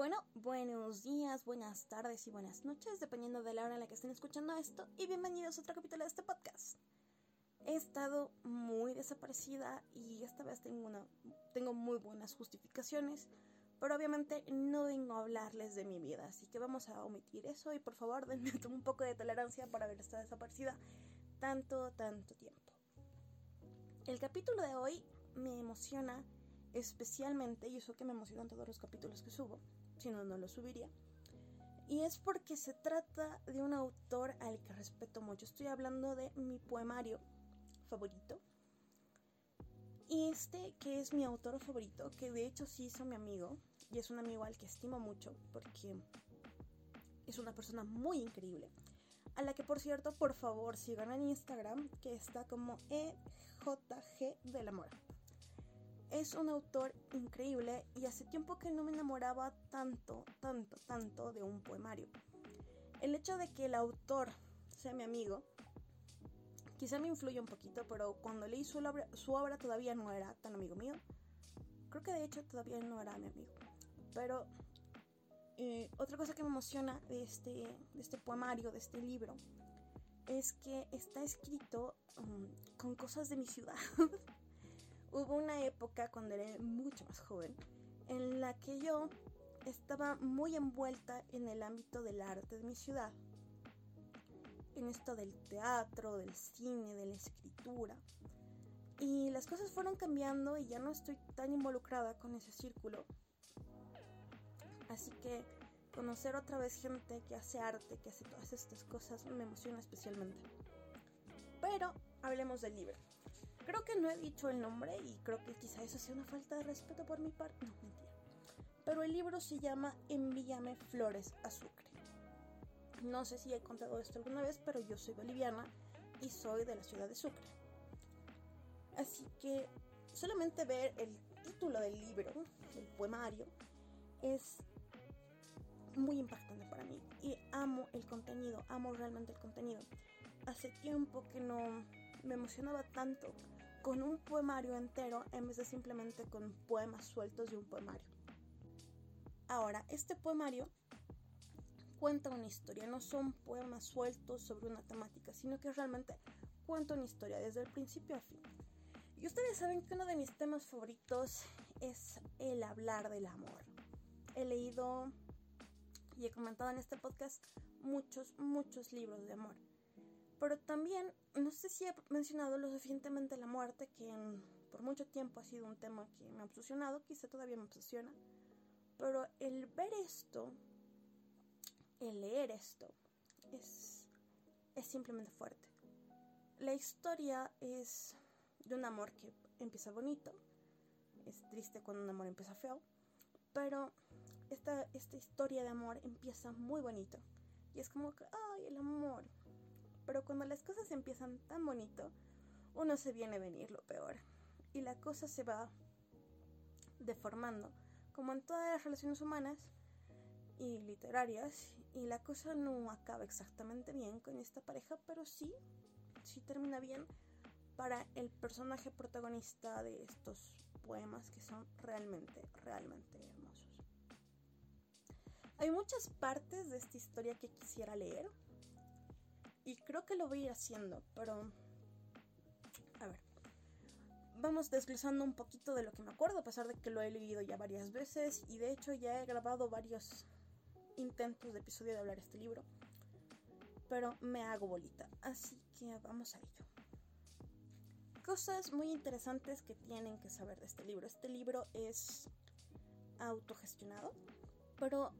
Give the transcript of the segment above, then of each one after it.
Bueno, buenos días, buenas tardes y buenas noches, dependiendo de la hora en la que estén escuchando esto, y bienvenidos a otro capítulo de este podcast. He estado muy desaparecida y esta vez tengo, una, tengo muy buenas justificaciones, pero obviamente no vengo a hablarles de mi vida, así que vamos a omitir eso y por favor denme un poco de tolerancia por haber estado desaparecida tanto, tanto tiempo. El capítulo de hoy me emociona especialmente, y eso que me emocionan todos los capítulos que subo, si no, no lo subiría. Y es porque se trata de un autor al que respeto mucho. Estoy hablando de mi poemario favorito. Y este que es mi autor favorito, que de hecho sí hizo mi amigo, y es un amigo al que estimo mucho porque es una persona muy increíble. A la que por cierto, por favor, sigan en Instagram, que está como EJG del amor. Es un autor increíble y hace tiempo que no me enamoraba tanto, tanto, tanto de un poemario. El hecho de que el autor sea mi amigo, quizá me influye un poquito, pero cuando leí su obra, su obra todavía no era tan amigo mío. Creo que de hecho todavía no era mi amigo. Pero eh, otra cosa que me emociona de este, de este poemario, de este libro, es que está escrito um, con cosas de mi ciudad. hubo una época cuando era mucho más joven en la que yo estaba muy envuelta en el ámbito del arte de mi ciudad. En esto del teatro, del cine, de la escritura. Y las cosas fueron cambiando y ya no estoy tan involucrada con ese círculo. Así que conocer otra vez gente que hace arte, que hace todas estas cosas, me emociona especialmente. Pero hablemos del libro. Creo que no he dicho el nombre y creo que quizá eso sea una falta de respeto por mi parte. No, mentira. Pero el libro se llama Envíame flores a Sucre. No sé si he contado esto alguna vez, pero yo soy boliviana y soy de la ciudad de Sucre. Así que solamente ver el título del libro, el poemario, es muy impactante para mí. Y amo el contenido, amo realmente el contenido. Hace tiempo que no me emocionaba tanto con un poemario entero en vez de simplemente con poemas sueltos de un poemario. Ahora, este poemario cuenta una historia, no son poemas sueltos sobre una temática, sino que realmente cuenta una historia desde el principio a fin. Y ustedes saben que uno de mis temas favoritos es el hablar del amor. He leído y he comentado en este podcast muchos, muchos libros de amor. Pero también, no sé si he mencionado lo suficientemente la muerte, que por mucho tiempo ha sido un tema que me ha obsesionado, quizá todavía me obsesiona. Pero el ver esto, el leer esto, es, es simplemente fuerte. La historia es de un amor que empieza bonito, es triste cuando un amor empieza feo, pero esta, esta historia de amor empieza muy bonito. Y es como que, ay, el amor, pero cuando las cosas empiezan tan bonito, uno se viene a venir lo peor. Y la cosa se va deformando, como en todas las relaciones humanas y literarias. Y la cosa no acaba exactamente bien con esta pareja, pero sí, sí termina bien para el personaje protagonista de estos poemas que son realmente, realmente hermosos. Hay muchas partes de esta historia que quisiera leer, y creo que lo voy a ir haciendo, pero... A ver. Vamos desglosando un poquito de lo que me acuerdo, a pesar de que lo he leído ya varias veces y de hecho ya he grabado varios intentos de episodio de hablar este libro. Pero me hago bolita, así que vamos a ello. Cosas muy interesantes que tienen que saber de este libro. Este libro es autogestionado, pero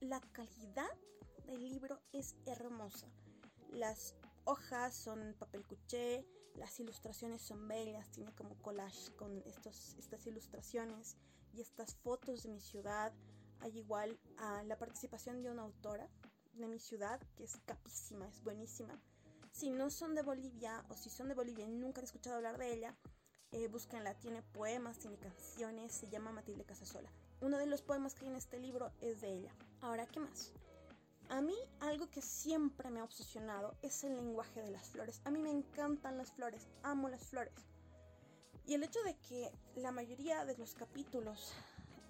la calidad del libro es hermosa. Las hojas son papel cuché, las ilustraciones son bellas, tiene como collage con estos, estas ilustraciones y estas fotos de mi ciudad. Hay igual a la participación de una autora de mi ciudad que es capísima, es buenísima. Si no son de Bolivia o si son de Bolivia y nunca han escuchado hablar de ella, eh, búsquenla. Tiene poemas, tiene canciones, se llama Matilde Casasola. Uno de los poemas que hay en este libro es de ella. Ahora, ¿qué más? A mí algo que siempre me ha obsesionado es el lenguaje de las flores. A mí me encantan las flores, amo las flores. Y el hecho de que la mayoría de los capítulos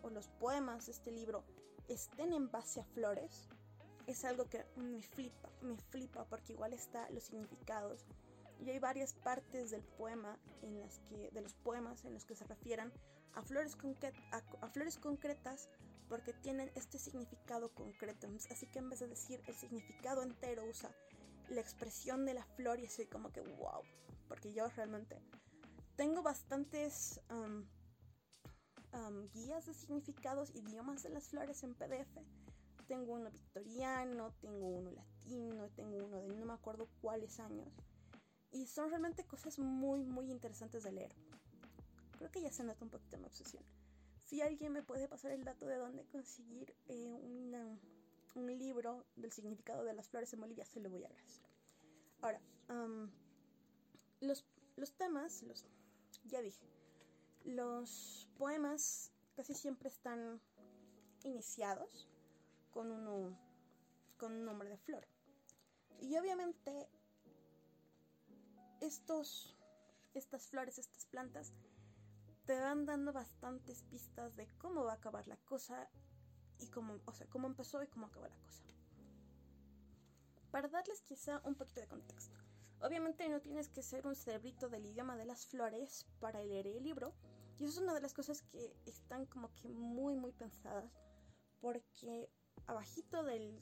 o los poemas de este libro estén en base a flores es algo que me flipa, me flipa porque igual está los significados y hay varias partes del poema en las que de los poemas en los que se refieran a flores, a flores concretas porque tienen este significado concreto. Así que en vez de decir el significado entero usa la expresión de la flor y así como que wow, porque yo realmente tengo bastantes guías de significados, idiomas de las flores en PDF. Tengo uno victoriano, tengo uno latino, tengo uno de no me acuerdo cuáles años. Y son realmente cosas muy, muy interesantes de leer. Creo que ya se nota un poquito mi obsesión. Si alguien me puede pasar el dato de dónde conseguir eh, un libro del significado de las flores en Bolivia, se lo voy a agradecer. Ahora, los, los temas, los, ya dije, los poemas casi siempre están iniciados con, uno, con un nombre de flor. Y obviamente estos, estas flores, estas plantas, te van dando bastantes pistas de cómo va a acabar la cosa y cómo, o sea, cómo empezó y cómo acabó la cosa. Para darles quizá un poquito de contexto. Obviamente no tienes que ser un cerebrito del idioma de las flores para leer el libro. Y eso es una de las cosas que están como que muy muy pensadas. Porque abajito del,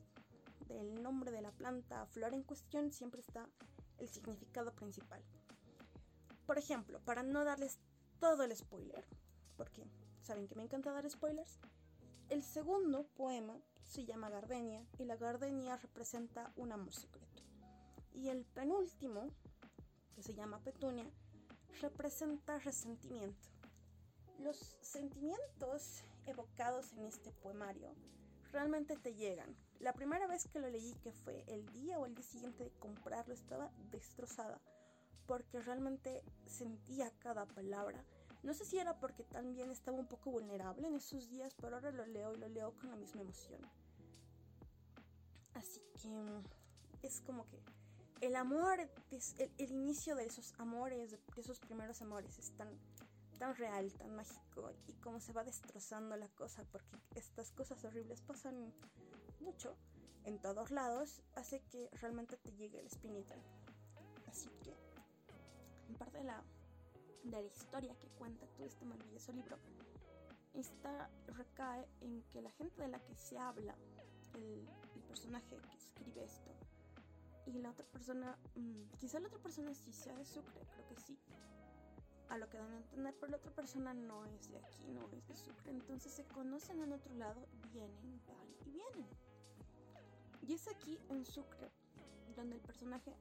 del nombre de la planta flor en cuestión siempre está el significado principal. Por ejemplo, para no darles todo el spoiler, porque saben que me encanta dar spoilers, el segundo poema se llama Gardenia y la gardenia representa un amor secreto. Y el penúltimo, que se llama Petunia, representa resentimiento. Los sentimientos evocados en este poemario realmente te llegan. La primera vez que lo leí, que fue el día o el día siguiente de comprarlo, estaba destrozada porque realmente sentía cada palabra. No sé si era porque también estaba un poco vulnerable en esos días, pero ahora lo leo y lo leo con la misma emoción. Así que es como que el amor, el, el, inicio de esos amores, de esos primeros amores es tan, tan real, tan mágico y cómo se va destrozando la cosa porque estas cosas horribles pasan mucho en todos lados, hace que realmente te llegue el espinita. Parte de la, de la historia que cuenta todo este maravilloso libro, esta recae en que la gente de la que se habla, el, el personaje que escribe esto, y la otra persona, mm, quizá la otra persona sí sea de Sucre, creo que sí. A lo que dan a entender, pero la otra persona no es de aquí, no es de Sucre. Entonces se conocen en otro lado, vienen, van y vienen. Y es aquí en Sucre donde el personaje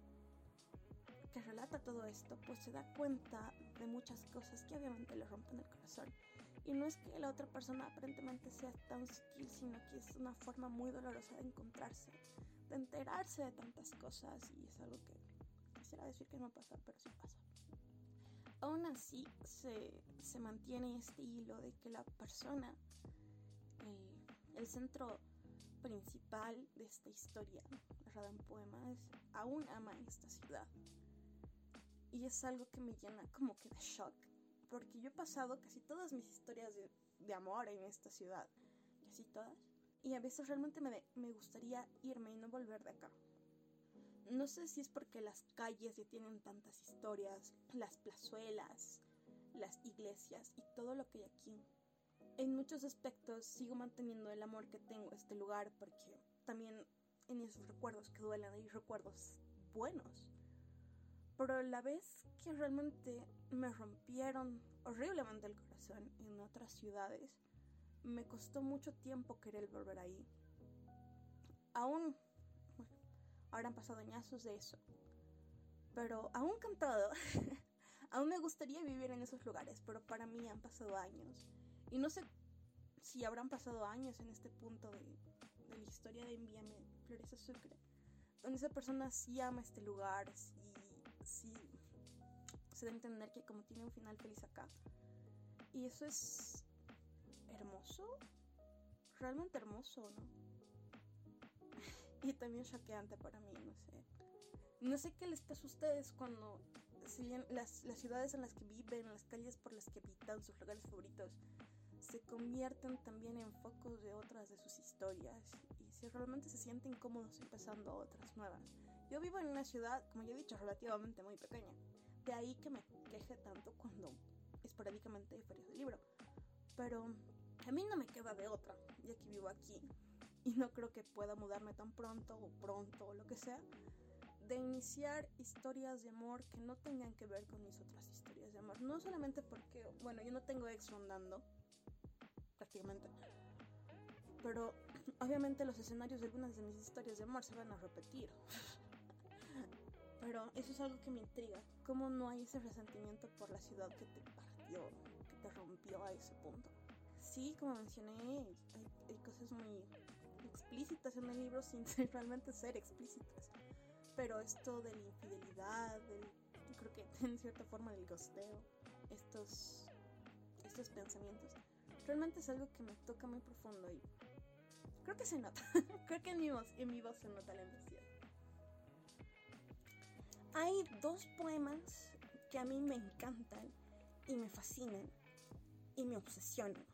que relata todo esto, pues se da cuenta de muchas cosas que obviamente le rompen el corazón. Y no es que la otra persona aparentemente sea tan sutil, sino que es una forma muy dolorosa de encontrarse de enterarse de tantas cosas y es algo que quisiera decir que no pasa, pero sí pasa. Aún así se, se mantiene este hilo de que la persona, el, centro principal de esta historia, narrada en poemas, aún ama esta ciudad. Y es algo que me llena como que de shock, porque yo he pasado casi todas mis historias de, de amor en esta ciudad, casi todas, y a veces realmente me, me gustaría irme y no volver de acá. No sé si es porque las calles ya tienen tantas historias, las plazuelas, las iglesias y todo lo que hay aquí. En muchos aspectos sigo manteniendo el amor que tengo a este lugar porque también en esos recuerdos que duelen hay recuerdos buenos. Pero la vez que realmente me rompieron horriblemente el corazón en otras ciudades, me costó mucho tiempo querer volver ahí. Aún, ahora han pasado añazos de eso. Pero aún cantado, aún me gustaría vivir en esos lugares, pero para mí han pasado años. Y no sé si habrán pasado años en este punto de, de la historia de Envíame Flores Sucre, donde esa persona sí ama este lugar, sí, sí se debe entender que como tiene un final feliz acá. Y eso es hermoso, realmente hermoso, ¿no? y también choqueante para mí, no sé. No sé qué les pasa a ustedes cuando las, las ciudades en las que viven, las calles por las que habitan, sus lugares favoritos, se convierten también en focos de otras de sus historias y si realmente se sienten cómodos empezando otras nuevas. Yo vivo en una ciudad, como ya he dicho, relativamente muy pequeña. De ahí que me queje tanto cuando esporádicamente hay ferias de libro. Pero a mí no me queda de otra, ya que vivo aquí y no creo que pueda mudarme tan pronto o pronto o lo que sea, de iniciar historias de amor que no tengan que ver con mis otras historias de amor. No solamente porque, bueno, yo no tengo ex rondando, prácticamente, pero obviamente los escenarios de algunas de mis historias de amor se van a repetir. Pero eso es algo que me intriga. ¿Cómo no hay ese resentimiento por la ciudad que te partió, que te rompió a ese punto? Sí, como mencioné, hay, cosas muy explícitas en el libro sin realmente ser explícitas. Pero esto de la infidelidad, del, creo que en cierta forma del gosteo, estos, estos pensamientos, realmente es algo que me toca muy profundo y creo que se nota. creo que en mi voz, en mi voz se nota la emoción. Hay dos poemas que a mí me encantan y me fascinan y me obsesionan.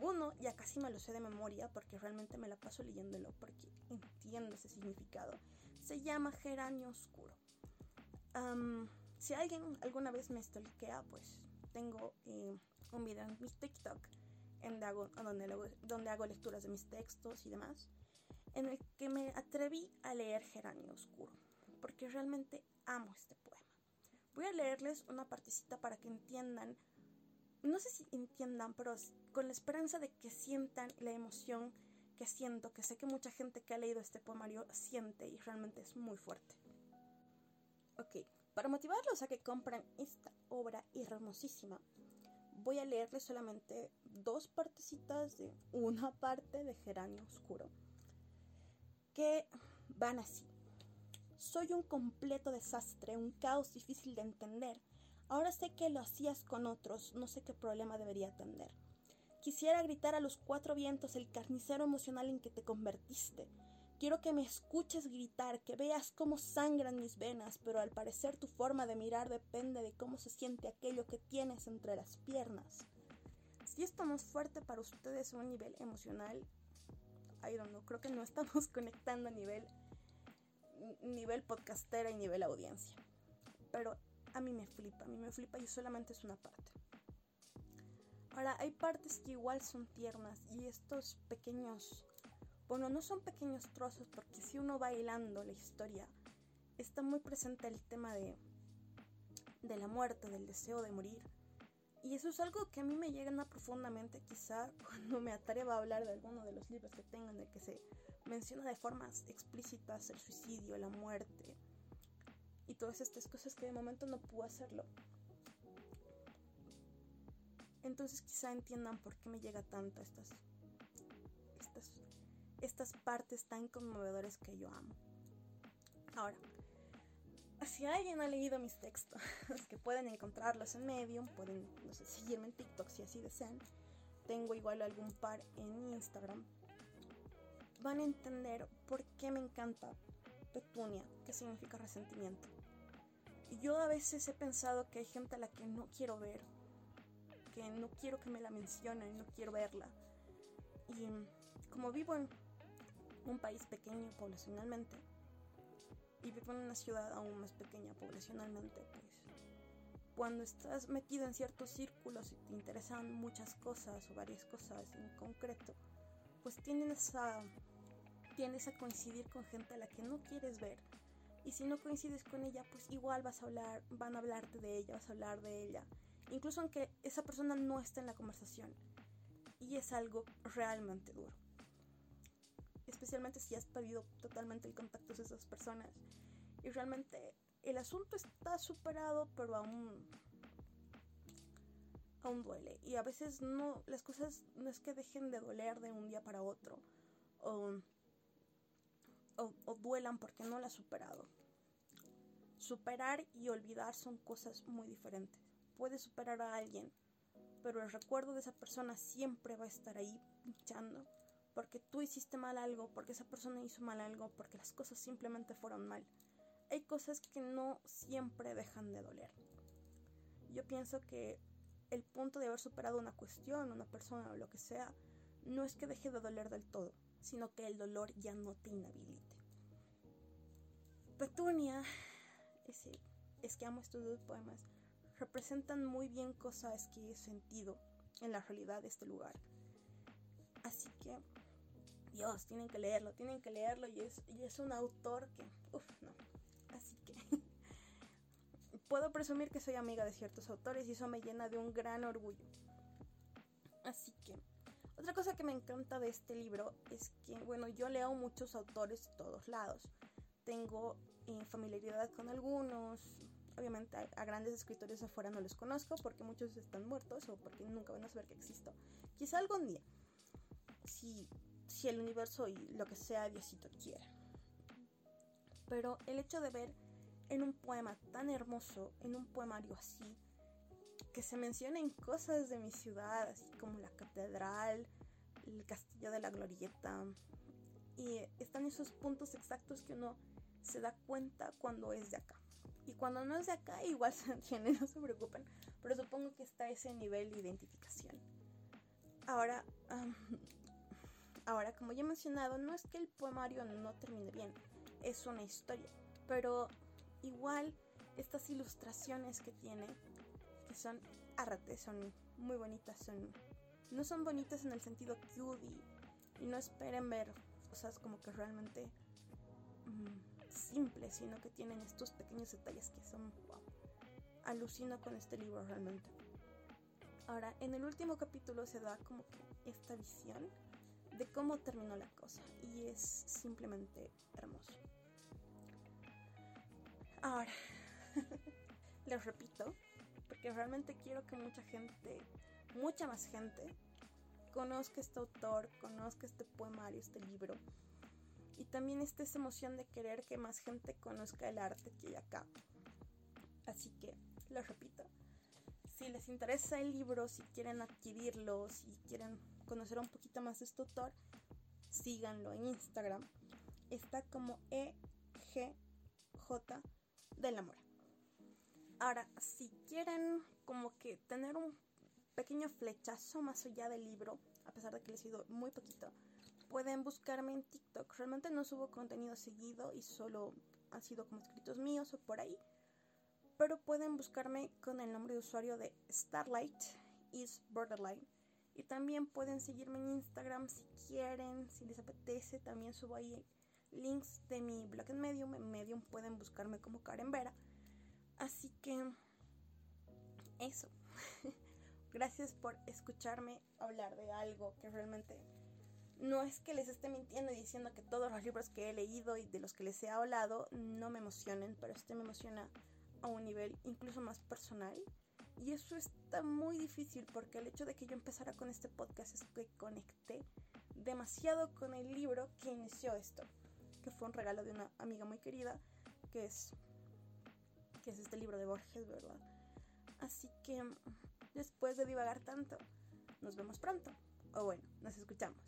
Uno, ya casi me lo sé de memoria porque realmente me la paso leyéndolo porque entiendo ese significado. Se llama Geranio Oscuro. si alguien alguna vez me stalkea, pues tengo eh, un video en mi TikTok en donde, donde hago lecturas de mis textos y demás, en el que me atreví a leer Geranio Oscuro realmente amo este poema. Voy a leerles una partecita para que entiendan, no sé si entiendan, pero con la esperanza de que sientan la emoción que siento, que sé que mucha gente que ha leído este poemario siente y realmente es muy fuerte. Ok, para motivarlos a que compren esta obra hermosísima, voy a leerles solamente dos partecitas de una parte de Geranio Oscuro, que van así. Soy un completo desastre, un caos difícil de entender. Ahora sé que lo hacías con otros, no sé qué problema debería atender. Quisiera gritar a los cuatro vientos el carnicero emocional en que te convertiste. Quiero que me escuches gritar, que veas cómo sangran mis venas, pero al parecer tu forma de mirar depende de cómo se siente aquello que tienes entre las piernas. Si esto no es fuerte para ustedes a un nivel emocional, I don't creo que no estamos conectando a nivel nivel podcastera y nivel audiencia. Pero a mí me flipa, a mí me flipa y solamente es una parte. Ahora, hay partes que igual son tiernas y estos pequeños, bueno, no son pequeños trozos porque si uno va hilando la historia, está muy presente el tema de, de la muerte, del deseo de morir. Y eso es algo que a mí me llega profundamente, quizá cuando me atreva a hablar de alguno de los libros que tengo en el que se menciona de formas explícitas el suicidio, la muerte y todas estas cosas que de momento no puedo hacerlo. Entonces quizá entiendan por qué me llega tanto estas, estas, estas partes tan conmovedoras que yo amo. Ahora, si alguien ha leído mis textos, que pueden encontrarlos en Medium, pueden no sé, seguirme en TikTok si así desean. Tengo igual algún par en Instagram van a entender por qué me encanta petunia, que significa resentimiento. Y yo a veces he pensado que hay gente a la que no quiero ver, que no quiero que me la mencionen, no quiero verla. Y como vivo en un país pequeño poblacionalmente, y vivo en una ciudad aún más pequeña poblacionalmente, pues cuando estás metido en ciertos círculos y te interesan muchas cosas o varias cosas en concreto, pues tienes a tiendes a coincidir con gente a la que no quieres ver. Y si no coincides con ella, pues igual vas a hablar, van a hablarte de ella, vas a hablar de ella. Incluso aunque esa persona no esté en la conversación. Y es algo realmente duro. Especialmente si has perdido totalmente el contacto con esas personas. Y realmente el asunto está superado, pero aún aún duele. Y a veces no, las cosas no es que dejen de doler de un día para otro. O o, duelan porque no la has superado. Superar y olvidar son cosas muy diferentes. Puedes superar a alguien, pero el recuerdo de esa persona siempre va a estar ahí luchando porque tú hiciste mal algo, porque esa persona hizo mal algo, porque las cosas simplemente fueron mal. Hay cosas que no siempre dejan de doler. Yo pienso que el punto de haber superado una cuestión, una persona o lo que sea, no es que deje de doler del todo, sino que el dolor ya no te inhabilite. Petunia, es, es que amo estos poemas, representan muy bien cosas que he sentido en la realidad de este lugar. Así que, Dios, tienen que leerlo, tienen que leerlo y es, y es un autor que, uff, no. Así que puedo presumir que soy amiga de ciertos autores y eso me llena de un gran orgullo. Así que, otra cosa que me encanta de este libro es que, bueno, yo leo muchos autores de todos lados. Tengo eh, familiaridad con algunos, obviamente a, grandes escritores afuera no los conozco porque muchos están muertos o porque nunca van a saber que existo. Quizá algún día, si, si el universo y lo que sea Diosito quiera. Pero el hecho de ver en un poema tan hermoso, en un poemario así, que se mencionen cosas de mi ciudad, así como la catedral, el castillo de la glorieta, y están esos puntos exactos que uno se da cuenta cuando es de acá. Y cuando no es de acá, igual se entiende, no se preocupen. Pero supongo que está ese nivel de identificación. Ahora, ahora, como ya he mencionado, no es que el poemario no termine bien, es una historia. Pero igual, estas ilustraciones que tiene, que son arte, son muy bonitas, son no son bonitas en el sentido cute y, no esperen ver cosas como que realmente mm, simples, sino que tienen estos pequeños detalles que son wow. Alucino con este libro realmente. Ahora, en el último capítulo se da como que esta visión de cómo terminó la cosa y es simplemente hermoso. Ahora, les repito, porque realmente quiero que mucha gente, mucha más gente, conozca este autor, conozca este poemario, este libro y también está esa emoción de querer que más gente conozca el arte que hay acá. Así que, lo repito, si les interesa el libro, si quieren adquirirlo, si quieren conocer un poquito más de este autor, síganlo en Instagram. Está como EGJ del amor. Ahora, si quieren como que tener un pequeño flechazo más allá del libro, a pesar de que les he sido muy poquito, pueden buscarme en TikTok. Realmente no subo contenido seguido y solo han sido como escritos míos o por ahí. Pero pueden buscarme con el nombre de usuario de Starlight is Borderline. Y también pueden seguirme en Instagram si quieren, si les apetece. También subo ahí links de mi blog en Medium. En Medium pueden buscarme como Karen Vera. Así que eso. Gracias por escucharme hablar de algo que realmente no es que les esté mintiendo y diciendo que todos los libros que he leído y de los que les he hablado no me emocionen, pero este me emociona a un nivel incluso más personal. Y eso está muy difícil porque el hecho de que yo empezara con este podcast es que conecté demasiado con el libro que inició esto, que fue un regalo de una amiga muy querida, que es que es este libro de Borges, ¿verdad? Así que después de divagar tanto, nos vemos pronto. O bueno, nos escuchamos.